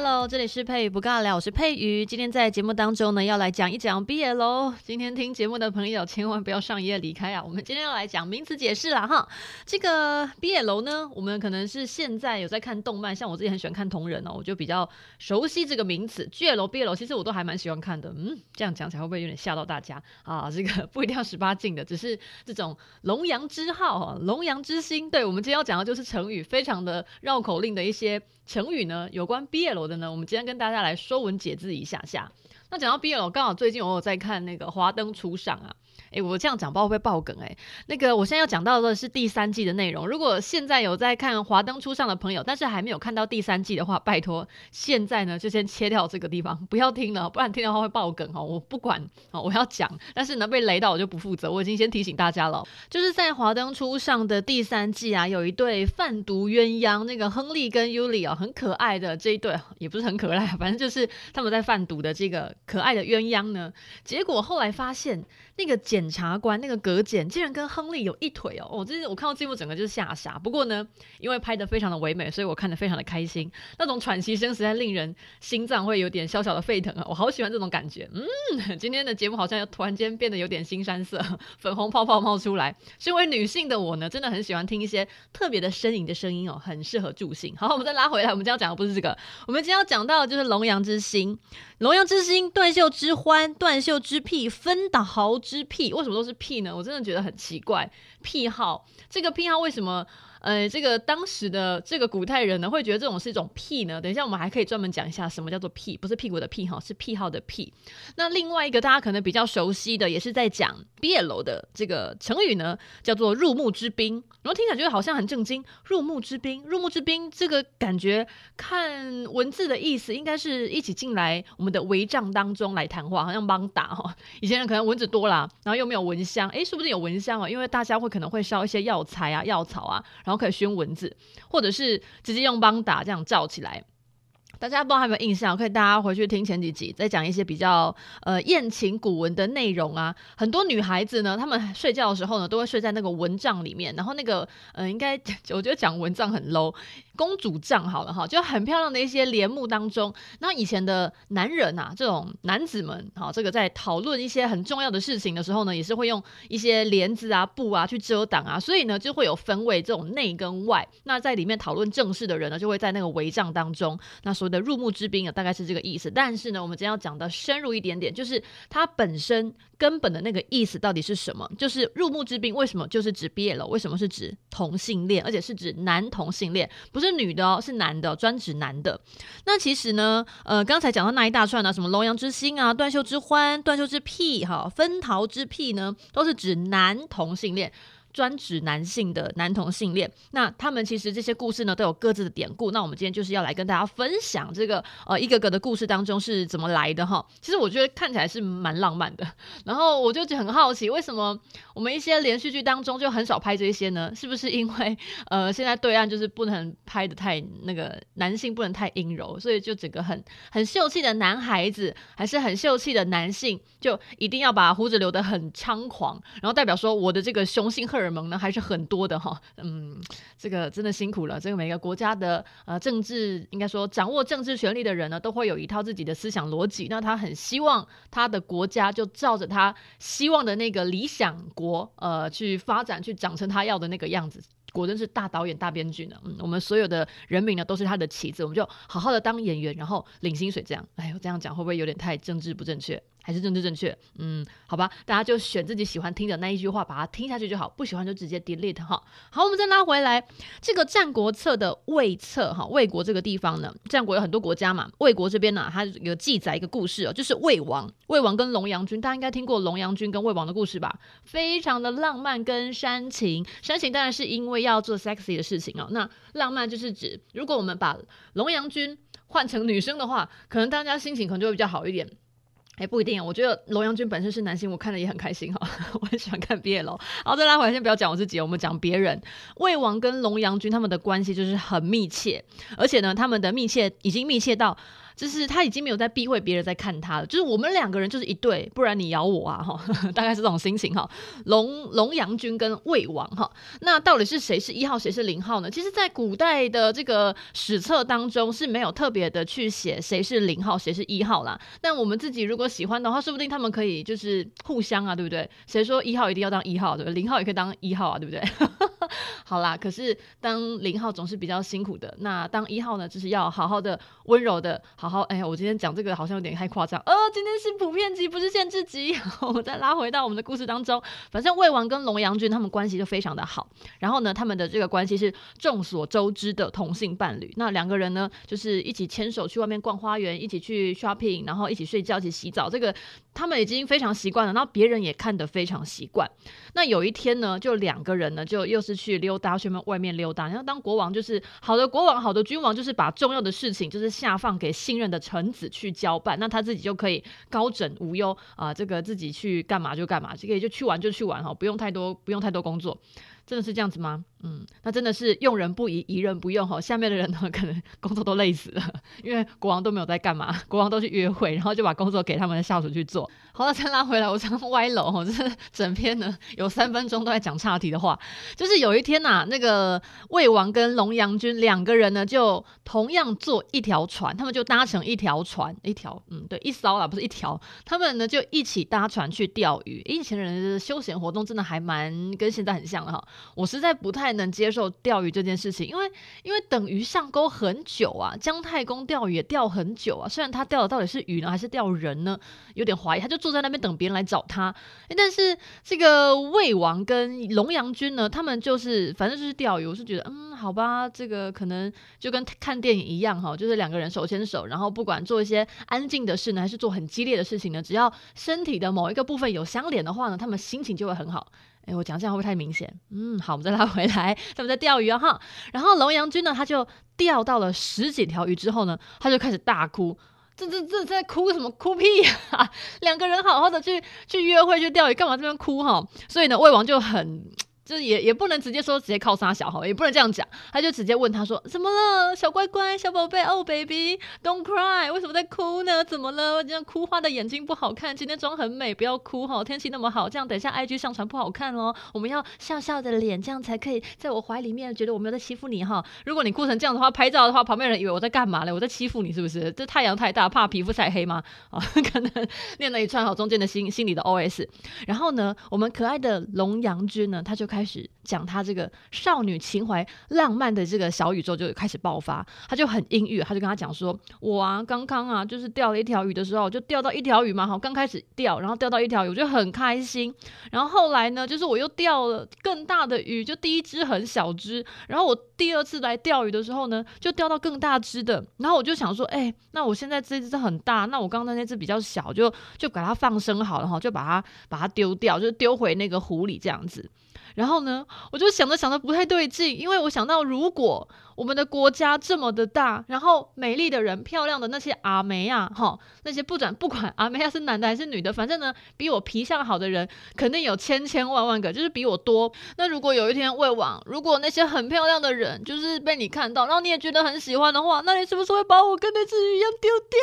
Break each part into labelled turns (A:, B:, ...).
A: Hello，这里是佩瑜不尬聊，我是佩瑜。今天在节目当中呢，要来讲一讲 BL。今天听节目的朋友千万不要上一页离开啊！我们今天要来讲名词解释啦哈。这个 BL 呢，我们可能是现在有在看动漫，像我自己很喜欢看同人哦，我就比较熟悉这个名词。GL、BL 其实我都还蛮喜欢看的。嗯，这样讲起来会不会有点吓到大家啊？这个不一定要十八禁的，只是这种龙阳之好，龙阳之心。对，我们今天要讲的就是成语，非常的绕口令的一些成语呢，有关 BL。的呢，我们今天跟大家来说文解字一下下。那讲到 BL，刚好最近我有在看那个《华灯初上》啊。诶，我这样讲不知道会不会爆梗诶，那个我现在要讲到的是第三季的内容。如果现在有在看《华灯初上》的朋友，但是还没有看到第三季的话，拜托现在呢就先切掉这个地方，不要听了，不然听的话会爆梗哦。我不管哦，我要讲，但是呢被雷到我就不负责。我已经先提醒大家了，就是在《华灯初上》的第三季啊，有一对贩毒鸳鸯，那个亨利跟尤里啊，很可爱的这一对，也不是很可爱，反正就是他们在贩毒的这个可爱的鸳鸯呢。结果后来发现。那个简检察官，那个葛检，竟然跟亨利有一腿哦！我、哦、这是我看到这幕，整个就是吓傻。不过呢，因为拍得非常的唯美，所以我看得非常的开心。那种喘息声实在令人心脏会有点小小的沸腾啊！我好喜欢这种感觉。嗯，今天的节目好像又突然间变得有点腥膻色，粉红泡泡冒出来。身为女性的我呢，真的很喜欢听一些特别的呻吟的声音哦，很适合助兴。好，我们再拉回来，我们今天要讲的不是这个，我们今天要讲到的就是龙阳之心。龙阳之心，断袖之欢，断袖之癖，分毫之癖。为什么都是癖呢？我真的觉得很奇怪。癖好，这个癖好为什么？呃，这个当时的这个古代人呢，会觉得这种是一种癖呢？等一下我们还可以专门讲一下什么叫做癖，不是屁股的屁哈，是癖好的癖。那另外一个大家可能比较熟悉的，也是在讲 BL 的这个成语呢，叫做入幕之宾。然后听起来觉得好像很正经，入幕之宾，入幕之宾，这个感觉看文字的意思，应该是一起进来我们的帷帐当中来谈话，好像帮打哈。以前人可能蚊子多啦，然后又没有蚊香，诶，说不定有蚊香啊，因为大家会可能会烧一些药材啊、药草啊。然后可以熏蚊子，或者是直接用邦达这样罩起来。大家不知道还有没有印象？可以大家回去听前几集，再讲一些比较呃艳情古文的内容啊。很多女孩子呢，她们睡觉的时候呢，都会睡在那个蚊帐里面。然后那个呃，应该我觉得讲蚊帐很 low。公主帐好了哈，就很漂亮的一些帘幕当中，那以前的男人啊，这种男子们，哈，这个在讨论一些很重要的事情的时候呢，也是会用一些帘子啊、布啊去遮挡啊，所以呢，就会有分为这种内跟外。那在里面讨论正事的人呢，就会在那个帷帐当中。那所的入幕之宾啊，大概是这个意思。但是呢，我们今天要讲的深入一点点，就是它本身根本的那个意思到底是什么？就是入幕之宾为什么就是指 BL？为什么是指同性恋，而且是指男同性恋，不是？女的哦，是男的，专指男的。那其实呢，呃，刚才讲到那一大串呢，什么龙阳之心啊，断袖之欢，断袖之癖，哈，分桃之癖呢，都是指男同性恋。专指男性的男同性恋，那他们其实这些故事呢都有各自的典故。那我们今天就是要来跟大家分享这个呃一个个的故事当中是怎么来的哈。其实我觉得看起来是蛮浪漫的，然后我就很好奇，为什么我们一些连续剧当中就很少拍这些呢？是不是因为呃现在对岸就是不能拍的太那个男性不能太阴柔，所以就整个很很秀气的男孩子还是很秀气的男性，就一定要把胡子留得很猖狂，然后代表说我的这个雄性荷尔蒙呢还是很多的哈，嗯，这个真的辛苦了。这个每个国家的呃政治，应该说掌握政治权力的人呢，都会有一套自己的思想逻辑。那他很希望他的国家就照着他希望的那个理想国呃去发展，去长成他要的那个样子。果真是大导演、大编剧呢。嗯，我们所有的人民呢都是他的棋子，我们就好好的当演员，然后领薪水这样。哎呦，这样讲会不会有点太政治不正确？还是政治正确，嗯，好吧，大家就选自己喜欢听的那一句话，把它听下去就好，不喜欢就直接 delete 哈。好，我们再拉回来，这个《战国策》的魏策哈，魏国这个地方呢，战国有很多国家嘛，魏国这边呢，它有记载一个故事哦，就是魏王，魏王跟龙阳君，大家应该听过龙阳君跟魏王的故事吧？非常的浪漫跟煽情，煽情当然是因为要做 sexy 的事情哦，那浪漫就是指如果我们把龙阳君换成女生的话，可能大家心情可能就会比较好一点。哎，不一定，我觉得龙阳君本身是男性，我看了也很开心哈，我很喜欢看 BL。好，再拉回来，先不要讲我自己，我们讲别人。魏王跟龙阳君他们的关系就是很密切，而且呢，他们的密切已经密切到。就是他已经没有在避讳别人在看他了，就是我们两个人就是一对，不然你咬我啊哈，大概是这种心情哈。龙龙阳君跟魏王哈，那到底是谁是一号，谁是零号呢？其实，在古代的这个史册当中是没有特别的去写谁是零号，谁是一号啦。但我们自己如果喜欢的话，说不定他们可以就是互相啊，对不对？谁说一号一定要当一号，对不对？零号也可以当一号啊，对不对？好啦，可是当零号总是比较辛苦的，那当一号呢，就是要好好的、温柔的，好好。哎呀，我今天讲这个好像有点太夸张。呃，今天是普遍级，不是限制级。我们再拉回到我们的故事当中，反正魏王跟龙阳君他们关系就非常的好。然后呢，他们的这个关系是众所周知的同性伴侣。那两个人呢，就是一起牵手去外面逛花园，一起去 shopping，然后一起睡觉，一起洗澡。这个他们已经非常习惯了，然后别人也看得非常习惯。那有一天呢，就两个人呢，就又是去溜达，去外面溜达。然后当国王就是好的国王，好的君王，就是把重要的事情就是下放给信任的臣子去交办，那他自己就可以高枕无忧啊，这个自己去干嘛就干嘛，这个也就去玩就去玩哈，不用太多不用太多工作，真的是这样子吗？嗯，那真的是用人不疑，疑人不用哈。下面的人呢，可能 工作都累死了，因为国王都没有在干嘛，国王都去约会，然后就把工作给他们的下属去做。好了，再拉回来，我常歪楼哈，这整篇呢有三分钟都在讲岔题的话。就是有一天呐、啊，那个魏王跟龙阳君两个人呢，就同样坐一条船，他们就搭成一条船，一条，嗯，对，一艘啦，不是一条。他们呢就一起搭船去钓鱼。以前的人的休闲活动真的还蛮跟现在很像的哈。我实在不太。太能接受钓鱼这件事情，因为因为等鱼上钩很久啊，姜太公钓鱼也钓很久啊。虽然他钓的到底是鱼呢，还是钓人呢，有点怀疑。他就坐在那边等别人来找他。但是这个魏王跟龙阳君呢，他们就是反正就是钓鱼。我是觉得，嗯，好吧，这个可能就跟看电影一样哈，就是两个人手牵手，然后不管做一些安静的事呢，还是做很激烈的事情呢，只要身体的某一个部分有相连的话呢，他们心情就会很好。哎，我讲这样会不会太明显？嗯，好，我们再拉回来，他们在钓鱼哈。然后龙阳君呢，他就钓到了十几条鱼之后呢，他就开始大哭。这这这在哭什么？哭屁呀、啊！两个人好好的去去约会去钓鱼，干嘛这边哭哈？所以呢，魏王就很。就是也也不能直接说直接靠杀小哈，也不能这样讲，他就直接问他说怎么了，小乖乖，小宝贝，哦，baby，don't cry，为什么在哭呢？怎么了？这样哭花的眼睛不好看，今天妆很美，不要哭哈，天气那么好，这样等一下 IG 上传不好看哦，我们要笑笑的脸，这样才可以在我怀里面觉得我没有在欺负你哈。如果你哭成这样的话，拍照的话，旁边人以为我在干嘛嘞？我在欺负你是不是？这太阳太大，怕皮肤晒黑吗？啊，可能念了一串好中间的心心里的 OS，然后呢，我们可爱的龙阳君呢，他就开。开始讲他这个少女情怀、浪漫的这个小宇宙就开始爆发，他就很阴郁，他就跟他讲说：“我啊，刚刚啊，就是钓了一条鱼的时候，就钓到一条鱼嘛，好，刚开始钓，然后钓到一条鱼，我就很开心。然后后来呢，就是我又钓了更大的鱼，就第一只很小只，然后我第二次来钓鱼的时候呢，就钓到更大只的。然后我就想说，哎，那我现在这只很大，那我刚刚那只比较小，就就把它放生好了哈，就把它把它丢掉，就丢回那个湖里这样子。”然后呢，我就想着想着不太对劲，因为我想到，如果我们的国家这么的大，然后美丽的人、漂亮的那些阿梅啊，哈，那些不转不管阿妹啊是男的还是女的，反正呢，比我皮相好的人肯定有千千万万个，就是比我多。那如果有一天魏王，如果那些很漂亮的人就是被你看到，然后你也觉得很喜欢的话，那你是不是会把我跟那只鱼一样丢掉？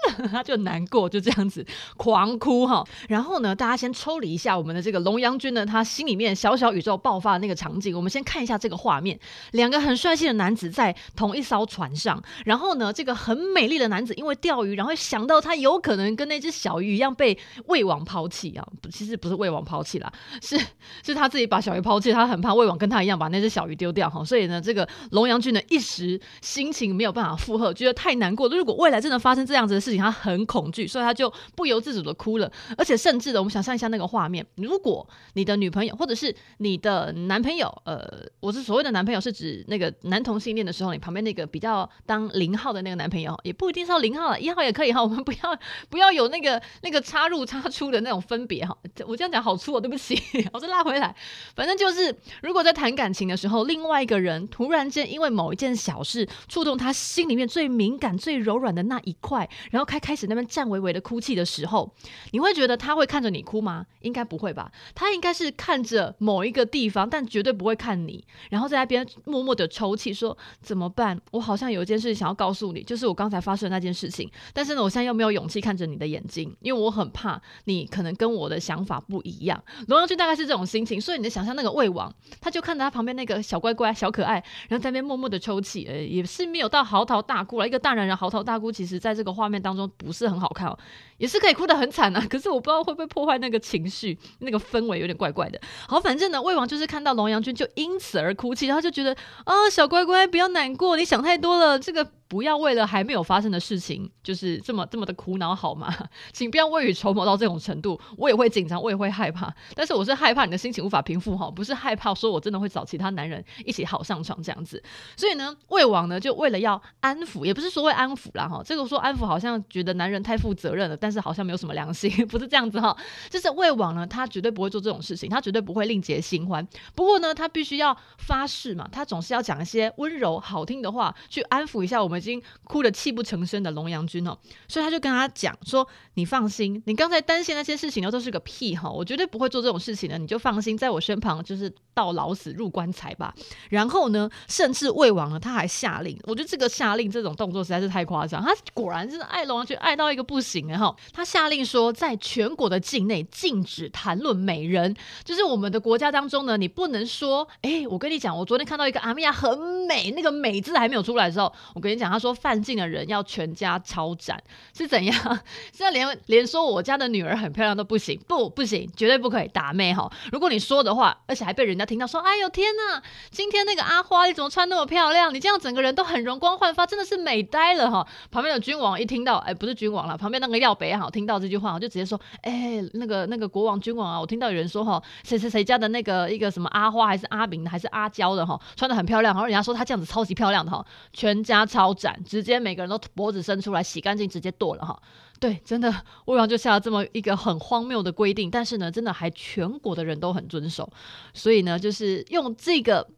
A: 他就难过，就这样子狂哭哈。然后呢，大家先抽离一下我们的这个龙阳君呢，他心里面小小宇宙爆发的那个场景。我们先看一下这个画面：两个很帅气的男子在同一艘船上。然后呢，这个很美丽的男子因为钓鱼，然后想到他有可能跟那只小鱼一样被魏王抛弃啊。其实不是魏王抛弃啦，是是他自己把小鱼抛弃。他很怕魏王跟他一样把那只小鱼丢掉哈。所以呢，这个龙阳君呢一时心情没有办法负荷，觉得太难过。如果未来真的发生这样子的事，他很恐惧，所以他就不由自主的哭了，而且甚至的，我们想象一下那个画面：如果你的女朋友或者是你的男朋友，呃，我是所谓的男朋友，是指那个男同性恋的时候，你旁边那个比较当零号的那个男朋友，也不一定是要零号了，一号也可以哈，我们不要不要有那个那个插入插出的那种分别哈。我这样讲好粗哦，对不起，我再拉回来。反正就是，如果在谈感情的时候，另外一个人突然间因为某一件小事触动他心里面最敏感、最柔软的那一块，然后。然后开开始那边颤巍巍的哭泣的时候，你会觉得他会看着你哭吗？应该不会吧，他应该是看着某一个地方，但绝对不会看你，然后在那边默默的抽泣，说怎么办？我好像有一件事想要告诉你，就是我刚才发生的那件事情，但是呢，我现在又没有勇气看着你的眼睛，因为我很怕你可能跟我的想法不一样。龙阳君大概是这种心情，所以你的想象那个魏王，他就看着他旁边那个小乖乖、小可爱，然后在那边默默的抽泣，呃，也是没有到嚎啕大哭了。一个大男人嚎啕大哭，其实在这个画面当当中不是很好看哦，也是可以哭得很惨啊。可是我不知道会不会破坏那个情绪，那个氛围有点怪怪的。好，反正呢，魏王就是看到龙阳君就因此而哭泣，然后就觉得啊，小乖乖不要难过，你想太多了，这个。不要为了还没有发生的事情，就是这么这么的苦恼好吗？请不要未雨绸缪到这种程度，我也会紧张，我也会害怕。但是我是害怕你的心情无法平复哈，不是害怕说我真的会找其他男人一起好上床这样子。所以呢，魏王呢就为了要安抚，也不是说为安抚啦哈，这个说安抚好像觉得男人太负责任了，但但是好像没有什么良心，不是这样子哈。就是魏王呢，他绝对不会做这种事情，他绝对不会另结新欢。不过呢，他必须要发誓嘛，他总是要讲一些温柔好听的话去安抚一下我们。已经哭得泣不成声的龙阳君哦，所以他就跟他讲说：“你放心，你刚才担心那些事情呢，都是个屁哈，我绝对不会做这种事情的，你就放心，在我身旁就是到老死入棺材吧。”然后呢，甚至魏王呢，他还下令，我觉得这个下令这种动作实在是太夸张，他果然是爱龙阳君爱到一个不行然后，他下令说，在全国的境内禁止谈论美人，就是我们的国家当中呢，你不能说，哎，我跟你讲，我昨天看到一个阿米亚很美，那个美字还没有出来的时候，我跟你讲。他说犯禁的人要全家抄斩，是怎样？现在连连说我家的女儿很漂亮都不行，不不行，绝对不可以打妹哈！如果你说的话，而且还被人家听到说，哎呦天哪，今天那个阿花你怎么穿那么漂亮？你这样整个人都很容光焕发，真的是美呆了哈！旁边的君王一听到，哎，不是君王了，旁边那个耀北哈，听到这句话，我就直接说，哎，那个那个国王君王啊，我听到有人说哈，谁谁谁家的那个一个什么阿花还是阿明还是阿娇的哈，穿的很漂亮，然后人家说她这样子超级漂亮的哈，全家抄。直接每个人都脖子伸出来洗干净，直接剁了哈。对，真的魏王就下了这么一个很荒谬的规定，但是呢，真的还全国的人都很遵守。所以呢，就是用这个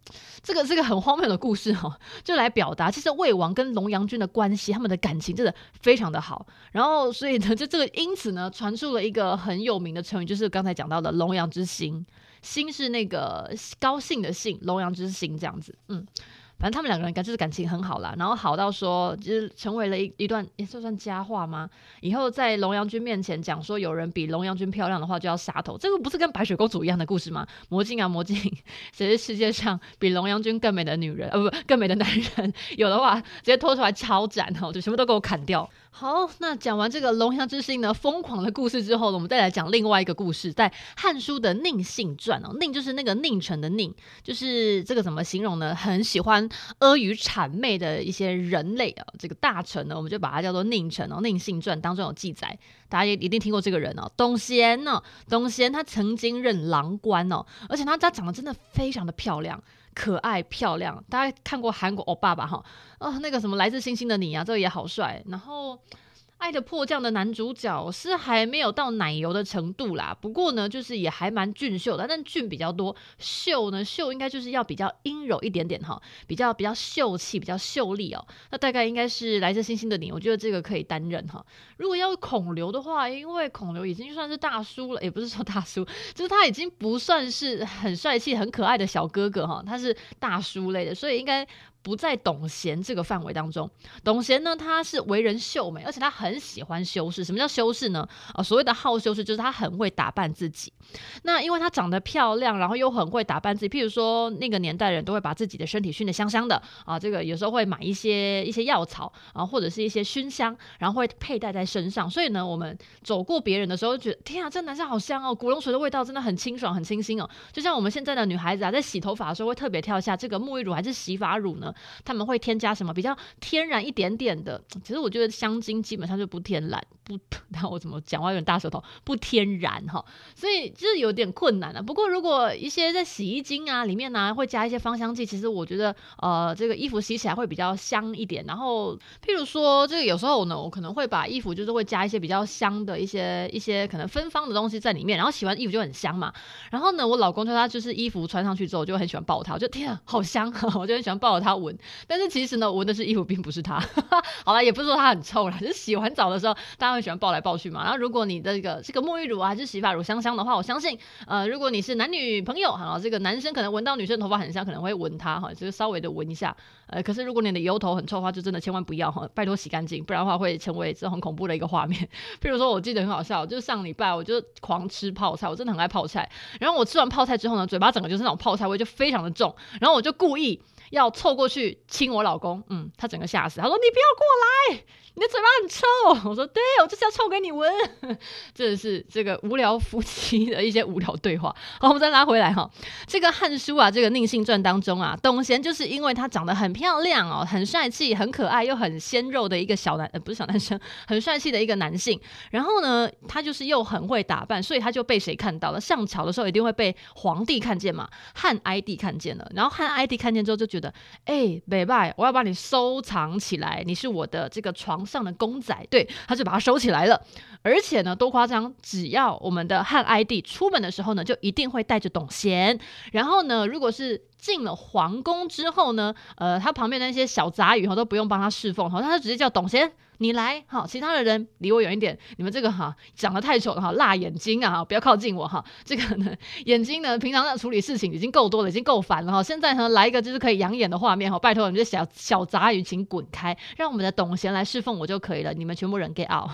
A: 这个这个很荒谬的故事哈，就来表达，其实魏王跟龙阳君的关系，他们的感情真的非常的好。然后，所以呢，就这个因此呢，传出了一个很有名的成语，就是刚才讲到的“龙阳之兴”，兴是那个高兴的兴，龙阳之心这样子，嗯。反正他们两个人感就是感情很好啦，然后好到说就是成为了一一段也算算佳话吗？以后在龙阳君面前讲说有人比龙阳君漂亮的话就要杀头，这个不是跟白雪公主一样的故事吗？魔镜啊魔镜，谁是世界上比龙阳君更美的女人？呃不，更美的男人，有的话直接拖出来抄斩哦，就全部都给我砍掉。好，那讲完这个龙阳之兴呢，疯狂的故事之后呢，我们再来讲另外一个故事，在《汉书》的宁姓传哦，宁就是那个宁臣的宁，就是这个怎么形容呢？很喜欢阿谀谄媚的一些人类啊，这个大臣呢，我们就把它叫做宁臣哦。宁姓传当中有记载，大家也一定听过这个人哦，董贤呢，董贤他曾经任郎官哦，而且他他长得真的非常的漂亮。可爱漂亮，大家看过韩国欧巴吧？哈，啊，那个什么来自星星的你啊，这个也好帅。然后。爱的迫降的男主角是还没有到奶油的程度啦，不过呢，就是也还蛮俊秀的，但俊比较多，秀呢秀应该就是要比较阴柔一点点哈，比较比较秀气，比较秀丽哦。那大概应该是来自星星的你，我觉得这个可以担任哈。如果要孔刘的话，因为孔刘已经算是大叔了，也不是说大叔，就是他已经不算是很帅气、很可爱的小哥哥哈，他是大叔类的，所以应该。不在董贤这个范围当中。董贤呢，他是为人秀美，而且他很喜欢修饰。什么叫修饰呢？啊、所谓的好修饰，就是他很会打扮自己。那因为他长得漂亮，然后又很会打扮自己。譬如说，那个年代人都会把自己的身体熏得香香的啊，这个有时候会买一些一些药草啊，或者是一些熏香，然后会佩戴在身上。所以呢，我们走过别人的时候，觉得天啊，这男生好香哦，古龙水的味道真的很清爽，很清新哦。就像我们现在的女孩子啊，在洗头发的时候会特别跳一下这个沐浴乳还是洗发乳呢？他们会添加什么比较天然一点点的？其实我觉得香精基本上就不天然，不，那我怎么讲话有点大舌头，不天然哈，所以就是有点困难啊。不过如果一些在洗衣精啊里面呢、会加一些芳香剂，其实我觉得呃这个衣服洗起来会比较香一点。然后譬如说这个有时候呢，我可能会把衣服就是会加一些比较香的一些一些可能芬芳的东西在里面，然后洗完衣服就很香嘛。然后呢，我老公说他就是衣服穿上去之后就很喜欢抱它，我就天啊好香，我就很喜欢抱着它闻。但是其实呢，闻的是衣服，并不是他。好了，也不是说他很臭啦，就是洗完澡的时候，大家会喜欢抱来抱去嘛。然后如果你的这个这个沐浴乳啊，还是洗发乳香香的话，我相信，呃，如果你是男女朋友，哈，这个男生可能闻到女生头发很香，可能会闻它，哈，就是稍微的闻一下。呃，可是如果你的油头很臭的话，就真的千万不要哈，拜托洗干净，不然的话会成为这很恐怖的一个画面。譬如说，我记得很好笑，就是上礼拜我就狂吃泡菜，我真的很爱泡菜。然后我吃完泡菜之后呢，嘴巴整个就是那种泡菜味，就非常的重。然后我就故意要凑过去亲我老公，嗯，他整个吓死，他说：“你不要过来。”你的嘴巴很臭，我说对，我就是要臭给你闻。这是这个无聊夫妻的一些无聊对话。好，我们再拉回来哈，这个《汉书》啊，这个宁信传当中啊，董贤就是因为他长得很漂亮哦，很帅气、很可爱又很鲜肉的一个小男，呃，不是小男生，很帅气的一个男性。然后呢，他就是又很会打扮，所以他就被谁看到了？上朝的时候一定会被皇帝看见嘛，汉哀帝看见了。然后汉哀帝看见之后就觉得，哎，北拜，我要把你收藏起来，你是我的这个床。上的公仔，对，他就把它收起来了。而且呢，多夸张！只要我们的汉 ID 出门的时候呢，就一定会带着董贤。然后呢，如果是进了皇宫之后呢，呃，他旁边那些小杂鱼哈都不用帮他侍奉，哈，他就直接叫董贤。你来好，其他的人离我远一点。你们这个哈长得太丑了哈，辣眼睛啊哈，不要靠近我哈。这个呢，眼睛呢，平常在处理事情已经够多了，已经够烦了哈。现在呢，来一个就是可以养眼的画面哈，拜托你们这小小杂鱼，请滚开，让我们的董贤来侍奉我就可以了。你们全部人 get out。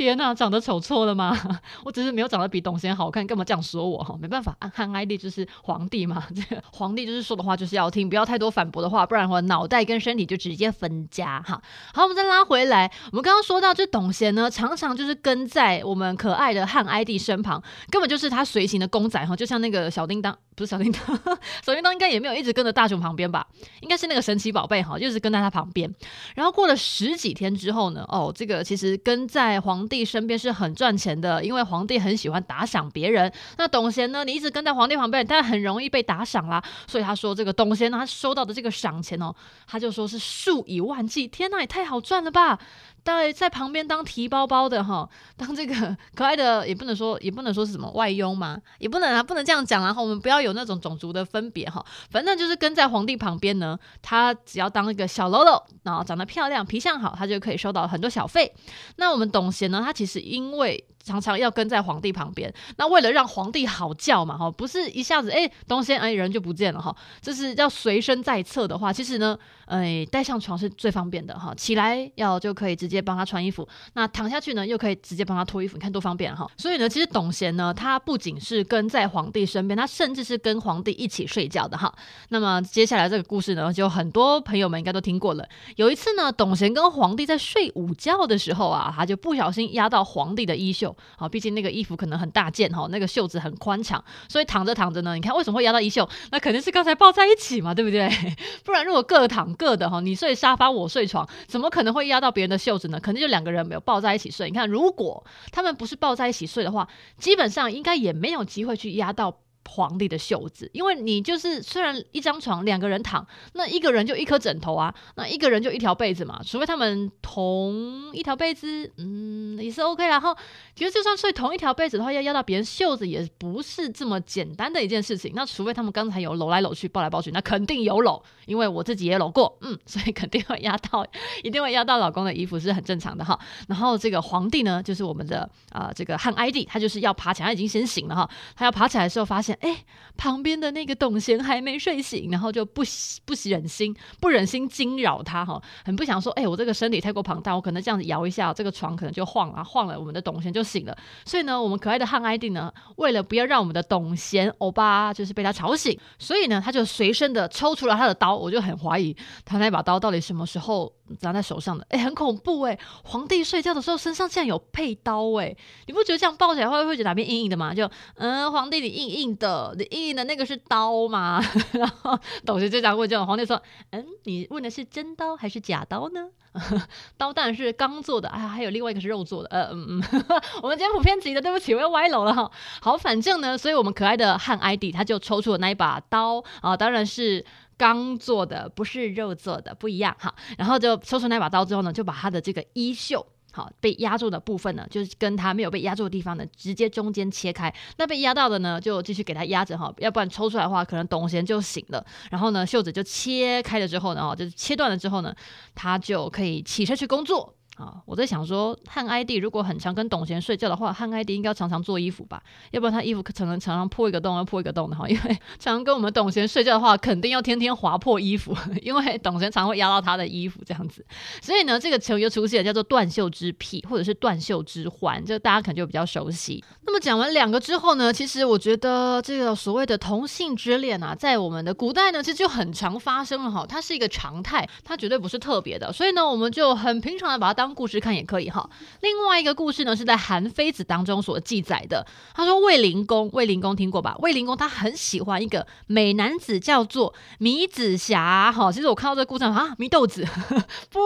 A: 天呐，长得丑错了吗？我只是没有长得比董贤好看，干嘛这样说我哈？没办法，汉哀帝就是皇帝嘛，这个皇帝就是说的话就是要听，不要太多反驳的话，不然的话脑袋跟身体就直接分家哈。好，我们再拉回来，我们刚刚说到，这董贤呢，常常就是跟在我们可爱的汉哀帝身旁，根本就是他随行的公仔哈，就像那个小叮当。不是小叮当，小叮当应该也没有一直跟着大雄旁边吧？应该是那个神奇宝贝哈，就是跟在他旁边。然后过了十几天之后呢，哦，这个其实跟在皇帝身边是很赚钱的，因为皇帝很喜欢打赏别人。那董贤呢，你一直跟在皇帝旁边，但很容易被打赏啦。所以他说这个董贤呢，他收到的这个赏钱哦，他就说是数以万计。天哪，也太好赚了吧！在在旁边当提包包的哈，当这个 可爱的也不能说也不能说是什么外佣嘛，也不能啊，不能这样讲。然后我们不要有那种种族的分别哈，反正就是跟在皇帝旁边呢，他只要当一个小喽啰，然后长得漂亮，皮相好，他就可以收到很多小费。那我们董贤呢，他其实因为。常常要跟在皇帝旁边，那为了让皇帝好叫嘛，哈，不是一下子哎，董贤哎人就不见了哈，这是要随身在侧的话，其实呢，哎带上床是最方便的哈，起来要就可以直接帮他穿衣服，那躺下去呢又可以直接帮他脱衣服，你看多方便哈。所以呢，其实董贤呢，他不仅是跟在皇帝身边，他甚至是跟皇帝一起睡觉的哈。那么接下来这个故事呢，就很多朋友们应该都听过了。有一次呢，董贤跟皇帝在睡午觉的时候啊，他就不小心压到皇帝的衣袖。好，毕竟那个衣服可能很大件哈，那个袖子很宽敞，所以躺着躺着呢，你看为什么会压到衣袖？那肯定是刚才抱在一起嘛，对不对？不然如果各躺各的哈，你睡沙发我睡床，怎么可能会压到别人的袖子呢？肯定就两个人没有抱在一起睡。你看，如果他们不是抱在一起睡的话，基本上应该也没有机会去压到。皇帝的袖子，因为你就是虽然一张床两个人躺，那一个人就一颗枕头啊，那一个人就一条被子嘛，除非他们同一条被子，嗯，也是 OK。然后其实就算睡同一条被子的话，要压到别人袖子也不是这么简单的一件事情。那除非他们刚才有搂来搂去、抱来抱去，那肯定有搂，因为我自己也搂过，嗯，所以肯定会压到，一定会压到老公的衣服是很正常的哈。然后这个皇帝呢，就是我们的啊、这个汉哀帝，他就是要爬起来，他已经先醒了哈，他要爬起来的时候发现。哎，旁边的那个董贤还没睡醒，然后就不不忍心不忍心惊扰他哈，很不想说，哎，我这个身体太过庞大，我可能这样子摇一下，这个床可能就晃了，晃了，我们的董贤就醒了。所以呢，我们可爱的汉哀帝呢，为了不要让我们的董贤欧巴就是被他吵醒，所以呢，他就随身的抽出了他的刀，我就很怀疑他那把刀到底什么时候拿在手上的，哎，很恐怖哎！皇帝睡觉的时候身上竟然有佩刀哎，你不觉得这样抱起来会会觉得哪边硬硬的吗？就嗯，皇帝你硬硬的，你硬硬的那个是刀吗？然后董贤就这样问，就皇帝说，嗯，你问的是真刀还是假刀呢？刀当然是钢做的，哎呀，还有另外一个是肉做的，呃嗯嗯，我们今天普遍级的，对不起，我又歪楼了哈。好，反正呢，所以我们可爱的汉哀帝他就抽出了那一把刀啊，当然是。刚做的不是肉做的，不一样哈。然后就抽出那把刀之后呢，就把他的这个衣袖好，被压住的部分呢，就是跟他没有被压住的地方呢，直接中间切开。那被压到的呢，就继续给他压着哈，要不然抽出来的话，可能董贤就醒了。然后呢，袖子就切开了之后呢，哦，就是切断了之后呢，他就可以起身去工作。啊，我在想说，汉哀帝如果很常跟董贤睡觉的话，汉哀帝应该要常常做衣服吧？要不然他衣服可能常常破一个洞，要破一个洞的哈。因为常常跟我们董贤睡觉的话，肯定要天天划破衣服，因为董贤常会压到他的衣服这样子。所以呢，这个成语就出现了，叫做断袖之癖，或者是断袖之欢，这个大家可能就比较熟悉。那么讲完两个之后呢，其实我觉得这个所谓的同性之恋啊，在我们的古代呢，其实就很常发生了哈，它是一个常态，它绝对不是特别的。所以呢，我们就很平常的把它当。故事看也可以哈。另外一个故事呢，是在《韩非子》当中所记载的。他说卫灵公，卫灵公听过吧？卫灵公他很喜欢一个美男子，叫做米子瑕。哈，其实我看到这个故事啊，米豆子 不，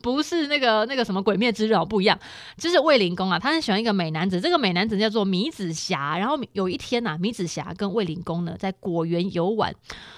A: 不是那个那个什么鬼灭之刃哦，不一样。就是卫灵公啊，他很喜欢一个美男子，这个美男子叫做米子瑕。然后有一天呐、啊，芈子瑕跟卫灵公呢在果园游玩。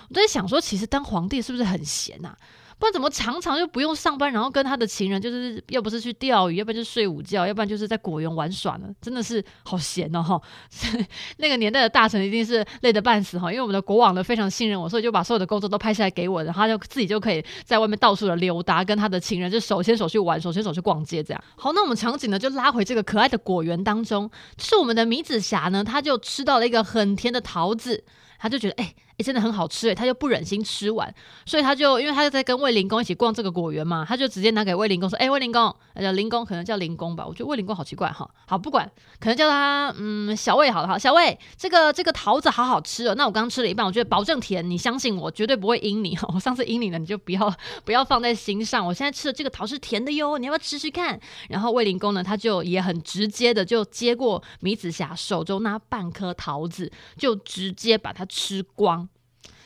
A: 我在想说，其实当皇帝是不是很闲呐、啊？不然怎么常常就不用上班，然后跟他的情人就是要不是去钓鱼，要不然就睡午觉，要不然就是在果园玩耍呢？真的是好闲哦哈！那个年代的大臣一定是累得半死哈，因为我们的国王呢非常信任我，所以就把所有的工作都拍下来给我，然后他就自己就可以在外面到处的溜达，跟他的情人就手牵手去玩，手牵手去逛街这样。好，那我们场景呢就拉回这个可爱的果园当中，是我们的米子霞呢，他就吃到了一个很甜的桃子，他就觉得哎。欸也、欸、真的很好吃哎，他就不忍心吃完，所以他就因为他就在跟卫灵公一起逛这个果园嘛，他就直接拿给卫灵公说：“哎、卫灵公，叫灵公，可能叫灵公吧？我觉得卫灵公好奇怪哈。好，不管，可能叫他嗯小卫好了哈。小卫，这个这个桃子好好吃哦。那我刚吃了一半，我觉得保证甜，你相信我，绝对不会阴你哈。我上次阴你了，你就不要不要放在心上。我现在吃的这个桃是甜的哟，你要不要吃吃看？然后卫灵公呢，他就也很直接的就接过米子霞手中那半颗桃子，就直接把它吃光。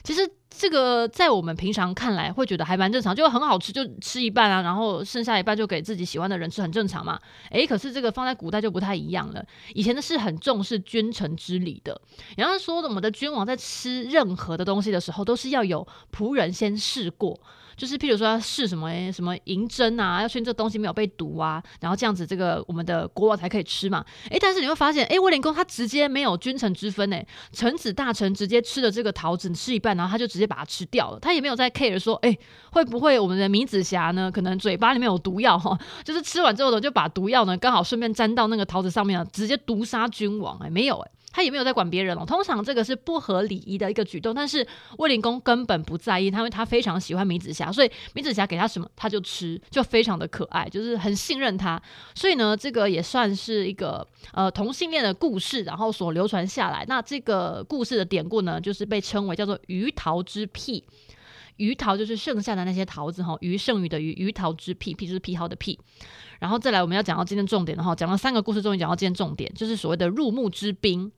A: 其实这个在我们平常看来会觉得还蛮正常，就很好吃，就吃一半啊，然后剩下一半就给自己喜欢的人吃，很正常嘛。诶，可是这个放在古代就不太一样了。以前的是很重视君臣之礼的，然后说我们的君王在吃任何的东西的时候，都是要有仆人先试过。就是譬如说要试什么什么银针啊，要确认这东西没有被毒啊，然后这样子这个我们的国王才可以吃嘛。诶，但是你会发现，诶，卫灵公他直接没有君臣之分诶，臣子大臣直接吃了这个桃子吃一半，然后他就直接把它吃掉了，他也没有在 care 说，诶，会不会我们的芈子瑕呢？可能嘴巴里面有毒药哈，就是吃完之后呢，就把毒药呢刚好顺便沾到那个桃子上面了，直接毒杀君王诶，没有诶。他也没有在管别人哦，通常这个是不合礼仪的一个举动，但是卫灵公根本不在意，因为他非常喜欢芈子瑕，所以芈子瑕给他什么他就吃，就非常的可爱，就是很信任他，所以呢，这个也算是一个呃同性恋的故事，然后所流传下来。那这个故事的典故呢，就是被称为叫做余桃之癖，余桃就是剩下的那些桃子哈，余剩余的余，余桃之癖，癖就是癖好的癖。然后再来我们要讲到今天重点的哈，讲了三个故事，终于讲到今天重点，就是所谓的入木之宾。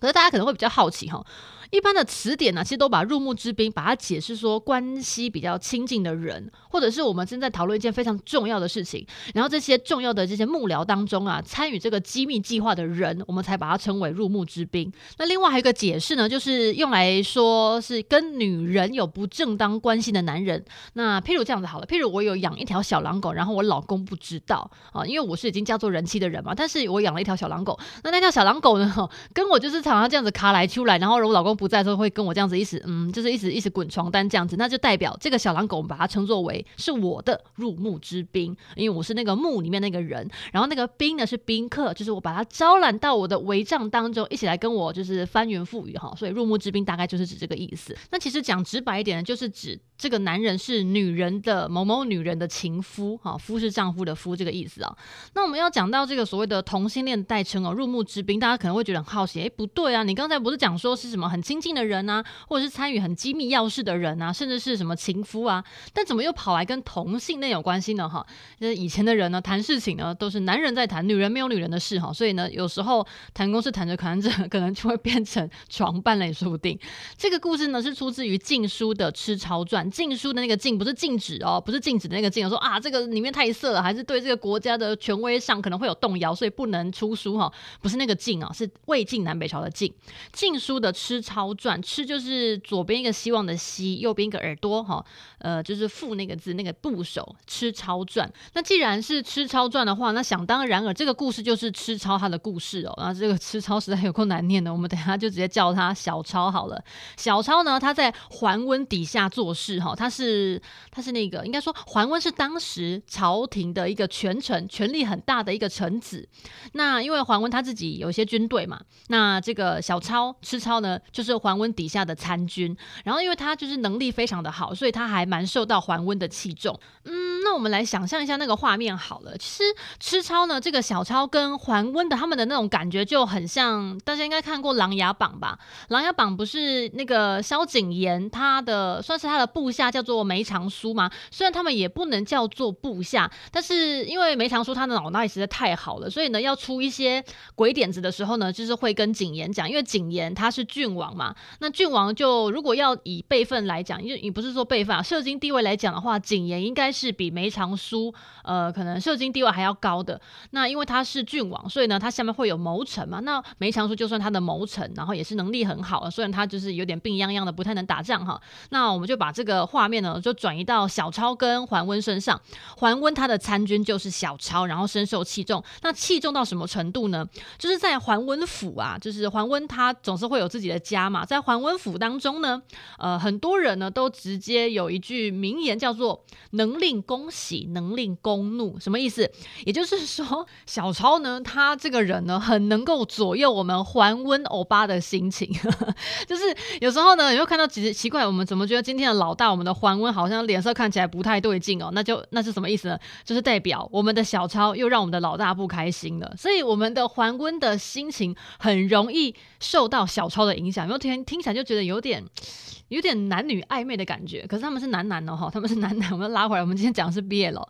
A: 可是大家可能会比较好奇哈。一般的词典呢、其实都把入木之宾把它解释说关系比较亲近的人，或者是我们正在讨论一件非常重要的事情，然后这些重要的这些幕僚当中啊，参与这个机密计划的人，我们才把它称为入木之宾。那另外还有一个解释呢，就是用来说是跟女人有不正当关系的男人。那譬如这样子好了，譬如我有养一条小狼狗，然后我老公不知道啊，因为我是已经嫁做人妻的人嘛，但是我养了一条小狼狗，那那条小狼狗呢，跟我就是常常这样子卡来出来，然后我老公。不在的时候会跟我这样子一直嗯，就是一直一直滚床单这样子，那就代表这个小狼狗，我们把它称作为是我的入木之宾，因为我是那个墓里面那个人，然后那个宾呢是宾客，就是我把它招揽到我的帷帐当中，一起来跟我就是翻云覆雨哈，所以入木之宾大概就是指这个意思。那其实讲直白一点呢，就是指这个男人是女人的某某女人的情夫哈，夫是丈夫的夫这个意思啊。那我们要讲到这个所谓的同性恋代称哦，入木之宾，大家可能会觉得很好奇，哎，不对啊，你刚才不是讲说是什么很亲近的人啊，或者是参与很机密要事的人啊，甚至是什么情夫啊？但怎么又跑来跟同性恋有关系呢？哈，就是以前的人呢，谈事情呢都是男人在谈，女人没有女人的事哈。所以呢，有时候谈公事谈着谈着，可能就会变成床伴了也说不定。这个故事呢是出自于《晋书》的《蚩抄传》，《晋书》的那个“晋”不是禁止哦，不是禁止的那个“禁”，说啊这个里面太色了，还是对这个国家的权威上可能会有动摇，所以不能出书哈。不是那个“晋”啊，是魏晋南北朝的了晋。晋书的吃超传，吃就是左边一个希望的希，右边一个耳朵哈，呃，就是父那个字那个部首，吃超传。那既然是吃超传的话，那想当然尔，这个故事就是吃超他的故事哦。那这个吃超实在有够难念的，我们等下就直接叫他小超好了。小超呢，他在桓温底下做事哈，他是他是那个应该说桓温是当时朝廷的一个权臣，权力很大的一个臣子。那因为桓温他自己有一些军队嘛，那这个个小超吃超呢，就是桓温底下的参军。然后因为他就是能力非常的好，所以他还蛮受到桓温的器重。嗯，那我们来想象一下那个画面好了。其实吃超呢，这个小超跟桓温的他们的那种感觉就很像，大家应该看过《琅琊榜》吧？《琅琊榜》不是那个萧景瑗他的算是他的部下叫做梅长苏吗？虽然他们也不能叫做部下，但是因为梅长苏他的脑袋实在太好了，所以呢，要出一些鬼点子的时候呢，就是会跟景讲，因为景言他是郡王嘛。那郡王就如果要以辈分来讲，因为你不是说辈分啊，社经地位来讲的话，景言应该是比梅长苏呃可能社经地位还要高的。那因为他是郡王，所以呢，他下面会有谋臣嘛。那梅长苏就算他的谋臣，然后也是能力很好，虽然他就是有点病殃殃的，不太能打仗哈。那我们就把这个画面呢，就转移到小超跟桓温身上。桓温他的参军就是小超，然后深受器重。那器重到什么程度呢？就是在桓温府啊，就是桓温他总是会有自己的家嘛，在桓温府当中呢，呃，很多人呢都直接有一句名言叫做“能令公喜，能令公怒”，什么意思？也就是说，小超呢，他这个人呢，很能够左右我们桓温欧巴的心情。就是有时候呢，你会看到其实奇怪，我们怎么觉得今天的老大，我们的桓温好像脸色看起来不太对劲哦？那就那是什么意思呢？就是代表我们的小超又让我们的老大不开心了。所以我们的桓温的心情很容易受到小超的影响，因为听听起来就觉得有点。有点男女暧昧的感觉，可是他们是男男的哈，他们是男男。我们拉回来，我们今天讲的是 BL。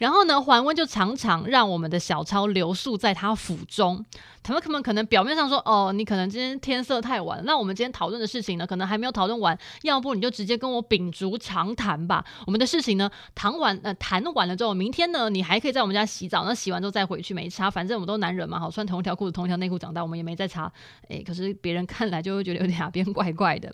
A: 然后呢，桓温就常常让我们的小超留宿在他府中。他们可能可能表面上说，哦，你可能今天天色太晚，那我们今天讨论的事情呢，可能还没有讨论完，要不你就直接跟我秉烛长谈吧。我们的事情呢，谈完呃谈完了之后，明天呢，你还可以在我们家洗澡，那洗完之后再回去没差，反正我们都男人嘛，好穿同一条裤子、同一条内裤长大，我们也没再差。哎，可是别人看来就会觉得有点哪 边怪怪的。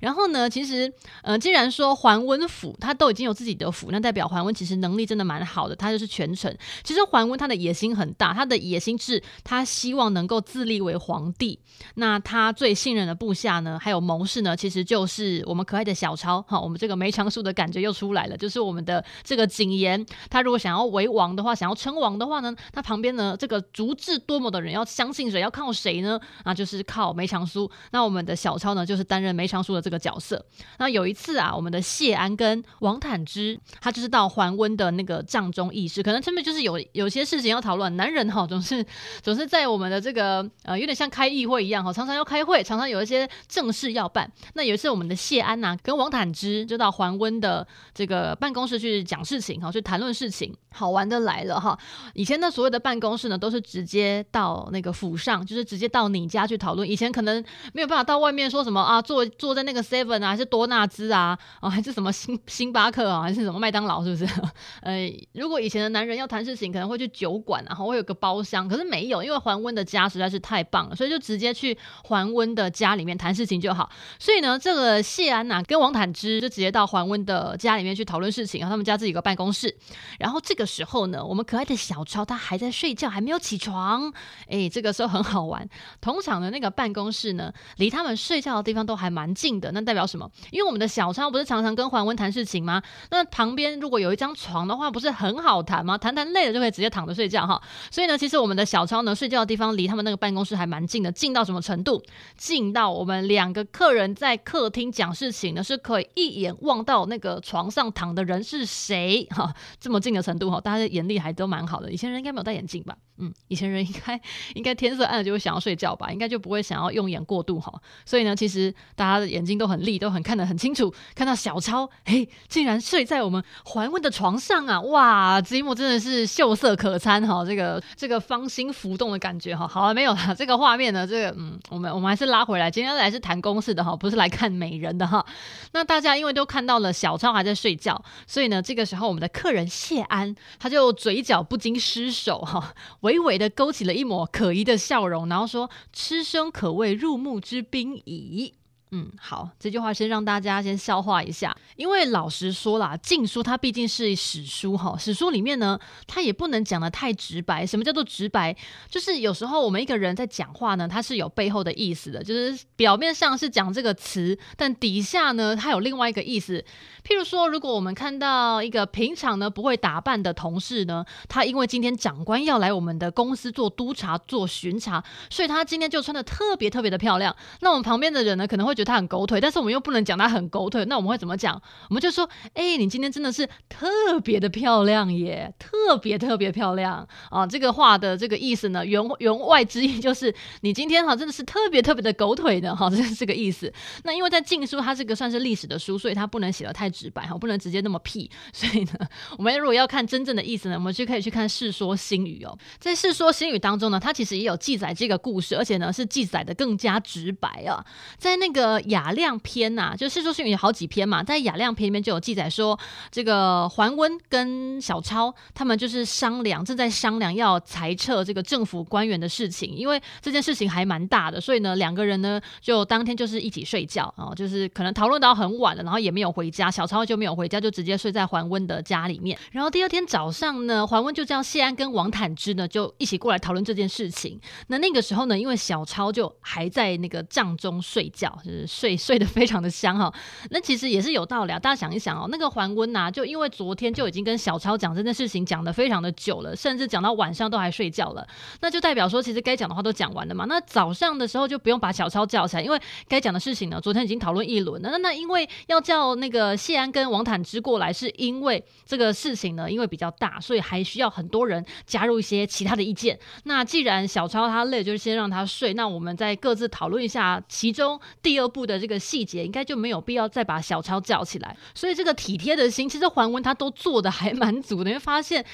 A: 然后呢？其实，呃，既然说桓温府他都已经有自己的府，那代表桓温其实能力真的蛮好的，他就是权臣。其实桓温他的野心很大，他的野心是他希望能够自立为皇帝。那他最信任的部下呢，还有谋士呢，其实就是我们可爱的小超。哈，我们这个梅长苏的感觉又出来了，就是我们的这个景瑗，他如果想要为王的话，想要称王的话呢，他旁边呢这个足智多谋的人要相信谁，要靠谁呢？啊就就是靠梅长苏。那我们的小超呢，就是担任梅长苏的这个角色。那有一次啊，我们的谢安跟王坦之，他就是到桓温的那个帐中议事，可能他们就是有有些事情要讨论。男人哈，总是总是在我们的这个呃，有点像开议会一样哈，常常要开会，常常有一些正事要办。那有一次，我们的谢安呐、跟王坦之就到桓温的这个办公室去讲事情哈，去谈论事情。好玩的来了哈，以前的所谓的办公室呢，都是直接到那个府上，就是直接到你家去讨论。以前可能没有办法到外面说什么啊，坐坐在那个 seven 啊。还是多纳兹啊，啊，还是什么星星巴克啊，还是什么麦当劳，是不是？呃，如果以前的男人要谈事情，可能会去酒馆，然后会有个包厢，可是没有，因为桓温的家实在是太棒了，所以就直接去桓温的家里面谈事情就好。所以呢，这个谢安娜、跟王坦之就直接到桓温的家里面去讨论事情，然后他们家自己有个办公室。然后这个时候呢，我们可爱的小超他还在睡觉，还没有起床。哎，这个时候很好玩，通常那个办公室呢，离他们睡觉的地方都还蛮近的，那代表。什么？因为我们的小超不是常常跟桓温谈事情吗？那旁边如果有一张床的话，不是很好谈吗？谈谈累了就可以直接躺着睡觉哈。所以呢，其实我们的小超呢，睡觉的地方离他们那个办公室还蛮近的，近到什么程度？近到我们两个客人在客厅讲事情呢，是可以一眼望到那个床上躺的人是谁哈，这么近的程度哈，大家的眼力还都蛮好的。以前人应该没有戴眼镜吧？嗯，以前人应该应该天色暗了就会想要睡觉吧？应该就不会想要用眼过度哈。所以呢，其实大家的眼睛都很利。都很看得很清楚，看到小超，嘿，竟然睡在我们桓温的床上啊，哇，这一幕真的是秀色可餐哈，这个这个芳心浮动的感觉哈。好了，没有了，这个画面呢，这个嗯，我们我们还是拉回来，今天来是谈公事的哈，不是来看美人的哈。那大家因为都看到了小超还在睡觉，所以呢，这个时候我们的客人谢安他就嘴角不禁失手哈，微微的勾起了一抹可疑的笑容，然后说：“吃生可谓入目之宾矣。”嗯，好，这句话先让大家先消化一下，因为老实说啦，《晋书》它毕竟是史书哈，史书里面呢，它也不能讲得太直白。什么叫做直白？就是有时候我们一个人在讲话呢，它是有背后的意思的，就是表面上是讲这个词，但底下呢，它有另外一个意思。譬如说，如果我们看到一个平常呢不会打扮的同事呢，他因为今天长官要来我们的公司做督察、做巡查，所以他今天就穿得特别特别的漂亮。那我们旁边的人呢，可能会觉他很狗腿，但是我们又不能讲他很狗腿，那我们会怎么讲？我们就说：哎、你今天真的是特别的漂亮耶，特别特别漂亮啊！这个话的这个意思呢，原原外之意 就是你今天哈真的是特别特别的狗腿的哈，这是这个意思。那因为在《禁书》它这个算是历史的书，所以它不能写得太直白哈，不能直接那么屁。所以呢，我们如果要看真正的意思呢，我们就可以去看《世说新语》哦。在《世说新语》当中呢，它其实也有记载这个故事，而且呢是记载得更加直白啊，在那个呃雅量篇呐、啊，就《世说新语》有好几篇嘛，在雅量篇里面就有记载说，这个桓温跟小超他们就是商量，正在商量要裁撤这个政府官员的事情，因为这件事情还蛮大的，所以呢，两个人呢就当天就是一起睡觉啊，就是可能讨论到很晚了，然后也没有回家，小超就没有回家，就直接睡在桓温的家里面。然后第二天早上呢，桓温就叫谢安跟王坦之呢就一起过来讨论这件事情。那那个时候呢，因为小超就还在那个帐中睡觉，就是睡。睡得非常的香哈，那其实也是有道理啊。大家想一想哦，那个桓温呐，就因为昨天就已经跟小超讲这件事情，讲得非常的久了，甚至讲到晚上都还睡觉了。那就代表说，其实该讲的话都讲完了嘛。那早上的时候就不用把小超叫起来，因为该讲的事情呢，昨天已经讨论一轮了。那那因为要叫那个谢安跟王坦之过来，是因为这个事情呢，因为比较大，所以还需要很多人加入一些其他的意见。那既然小超他累，就是先让他睡。那我们再各自讨论一下其中第二部的。这个细节应该就没有必要再把小超叫起来，所以这个体贴的心，其实桓温他都做的还蛮足的，你会发现。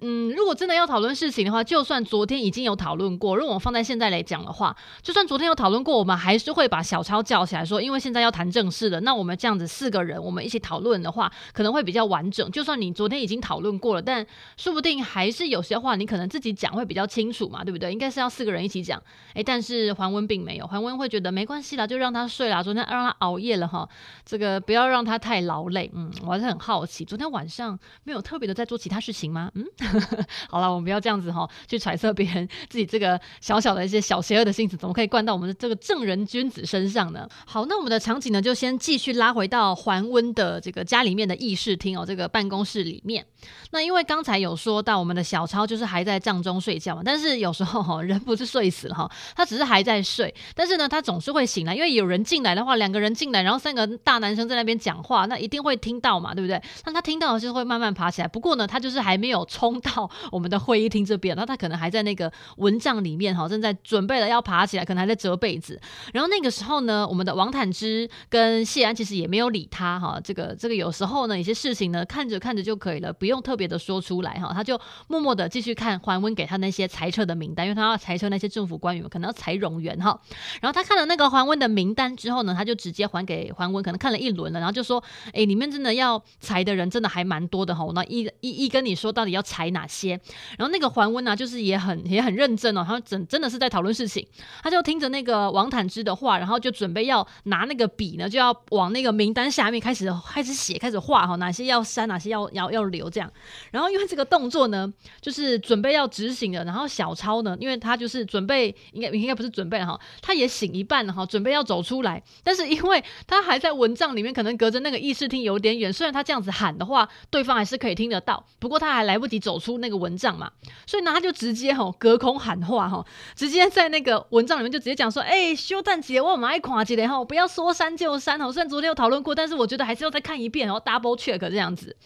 A: 嗯，如果真的要讨论事情的话，就算昨天已经有讨论过，如果我们放在现在来讲的话，就算昨天有讨论过，我们还是会把小超叫起来说，因为现在要谈正事了。那我们这样子四个人，我们一起讨论的话，可能会比较完整。就算你昨天已经讨论过了，但说不定还是有些话你可能自己讲会比较清楚嘛，对不对？应该是要四个人一起讲。诶，但是桓温并没有，桓温会觉得没关系啦，就让他睡啦。昨天让他熬夜了哈，这个不要让他太劳累。嗯，我还是很好奇，昨天晚上没有特别的在做其他事情吗？嗯。好了，我们不要这样子哈，去揣测别人自己这个小小的一些小邪恶的心思，怎么可以灌到我们的这个正人君子身上呢？好，那我们的场景呢，就先继续拉回到桓温的这个家里面的议事厅哦，这个办公室里面。那因为刚才有说到我们的小超就是还在帐中睡觉嘛，但是有时候哈，人不是睡死了哈，他只是还在睡，但是呢，他总是会醒来，因为有人进来的话，两个人进来，然后三个大男生在那边讲话，那一定会听到嘛，对不对？那他听到的就是会慢慢爬起来，不过呢，他就是还没有冲到。我们的会议厅这边，那他可能还在那个蚊帐里面哈，正在准备了要爬起来，可能还在折被子。然后那个时候呢，我们的王坦之跟谢安其实也没有理他哈。这个这个有时候呢，有些事情呢，看着看着就可以了，不用特别的说出来哈。他就默默的继续看桓温给他那些裁撤的名单，因为他要裁撤那些政府官员，可能要裁冗员哈。然后他看了那个桓温的名单之后呢，他就直接还给桓温，可能看了一轮了，然后就说：“哎，里面真的要裁的人真的还蛮多的哈。那一一一跟你说到底要裁哪些。”然后那个桓温呢，就是也很也很认真哦，他真真的是在讨论事情，他就听着那个王坦之的话，然后就准备要拿那个笔呢，就要往那个名单下面开始开始写，开始画哈，哪些要删，哪些要要要留这样。然后因为这个动作呢，就是准备要执行了，然后小超呢，因为他就是准备应该应该不是准备哈，他也醒一半了哈，准备要走出来，但是因为他还在蚊帐里面，可能隔着那个议事厅有点远，虽然他这样子喊的话，对方还是可以听得到，不过他还来不及走走出那个蚊帐嘛，所以呢，他就直接吼隔空喊话吼，直接在那个蚊帐里面就直接讲说，哎，修蛋姐，我们爱看一下吼，不要说删就删吼。虽然昨天有讨论过，但是我觉得还是要再看一遍，然后 double check 这样子。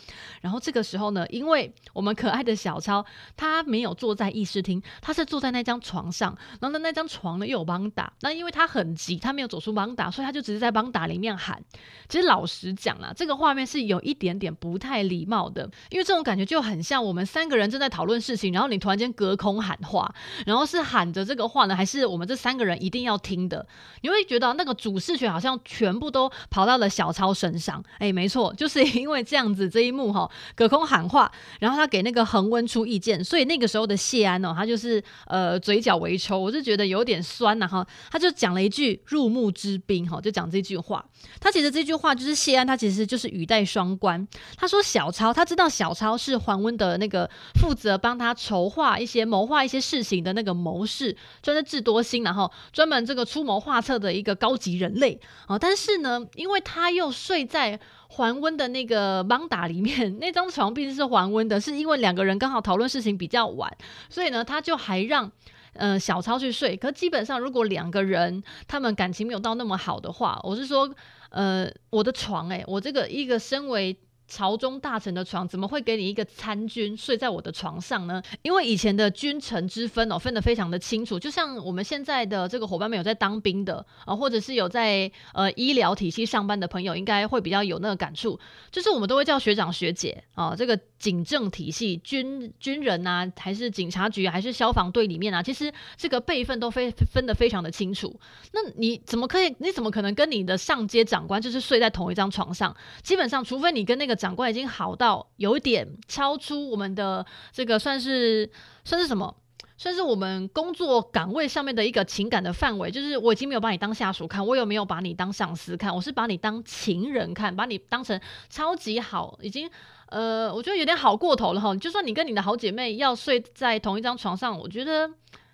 A: 然后这个时候呢，因为我们可爱的小超他没有坐在议事厅，他是坐在那张床上，然后呢，那张床呢又有帮打，那因为他很急，他没有走出帮打，所以他就只是在帮打里面喊。其实老实讲啦，这个画面是有一点点不太礼貌的，因为这种感觉就很像我们三个人正在讨论事情，然后你突然间隔空喊话，然后是喊着这个话呢，还是我们这三个人一定要听的？你会觉得那个主视权好像全部都跑到了小超身上。哎，没错，就是因为这样子这一幕哈。隔空喊话，然后他给那个恒温出意见，所以那个时候的谢安哦，他就是呃嘴角微抽，我是觉得有点酸呐哈，他就讲了一句入木之兵哈，就讲这句话。他其实这句话就是谢安，他其实就是语带双关。他说小超他知道小超是桓温的那个负责帮他筹划一些谋划一些事情的那个谋士，专是智多星，然后专门这个出谋划策的一个高级人类啊。但是呢，因为他又睡在。桓温的那个邦达里面那张床毕竟是桓温的，是因为两个人刚好讨论事情比较晚，所以呢，他就还让呃小超去睡。可基本上，如果两个人他们感情没有到那么好的话，我是说，呃，我的床，诶，我这个一个身为。朝中大臣的床怎么会给你一个参军睡在我的床上呢？因为以前的君臣之分哦，分得非常的清楚。就像我们现在的这个伙伴们有在当兵的啊，或者是有在呃医疗体系上班的朋友，应该会比较有那个感触。就是我们都会叫学长学姐啊，这个警政体系军军人啊，还是警察局，还是消防队里面啊，其实这个辈分都非分得非常的清楚。那你怎么可以？你怎么可能跟你的上阶长官就是睡在同一张床上？基本上，除非你跟那个。长官已经好到有点超出我们的这个算是算是什么？算是我们工作岗位上面的一个情感的范围。就是我已经没有把你当下属看，我有没有把你当上司看？我是把你当情人看，把你当成超级好，已经呃，我觉得有点好过头了哈。就算你跟你的好姐妹要睡在同一张床上，我觉得。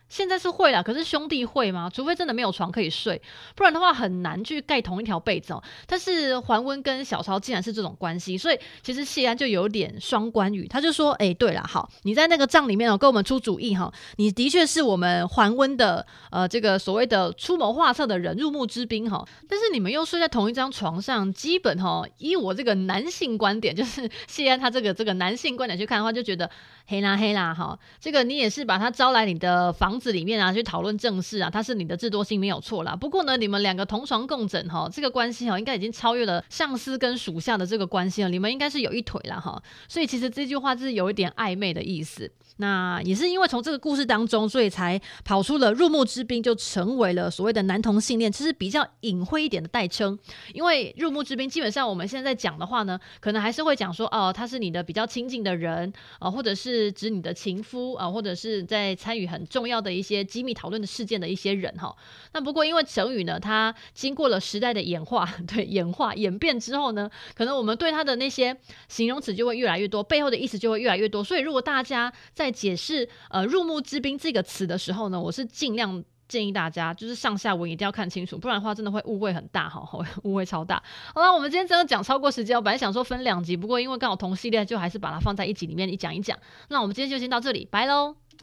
A: 现在是会啦，可是兄弟会吗？除非真的没有床可以睡，不然的话很难去盖同一条被子哦。但是桓温跟小超竟然是这种关系，所以其实谢安就有点双关语，他就说：“哎，对了，好，你在那个帐里面哦，给我们出主意哈，你的确是我们桓温的呃这个所谓的出谋划策的人，入木之兵哈。但是你们又睡在同一张床上，基本哈，以我这个男性观点，就是谢安他这个这个男性观点去看的话，就觉得黑啦黑啦哈，这个你也是把他招来你的房。子里面啊，去讨论正事啊，他是你的智多星没有错啦。不过呢，你们两个同床共枕哈，这个关系哈，应该已经超越了上司跟属下的这个关系了。你们应该是有一腿了哈。所以其实这句话是有一点暧昧的意思。那也是因为从这个故事当中，所以才跑出了入木之兵，就成为了所谓的男同性恋，其实比较隐晦一点的代称。因为入木之兵基本上我们现在讲的话呢，可能还是会讲说哦，他是你的比较亲近的人啊，或者是指你的情夫啊，或者是在参与很重要的。的一些机密讨论的事件的一些人哈，那不过因为成语呢，它经过了时代的演化，对演化演变之后呢，可能我们对它的那些形容词就会越来越多，背后的意思就会越来越多。所以如果大家在解释呃“入木之兵”这个词的时候呢，我是尽量建议大家就是上下文一定要看清楚，不然的话真的会误会很大哈，误会超大。好了，我们今天真的讲超过时间，我本来想说分两集，不过因为刚好同系列，就还是把它放在一集里面一讲一讲。那我们今天就先到这里，拜喽。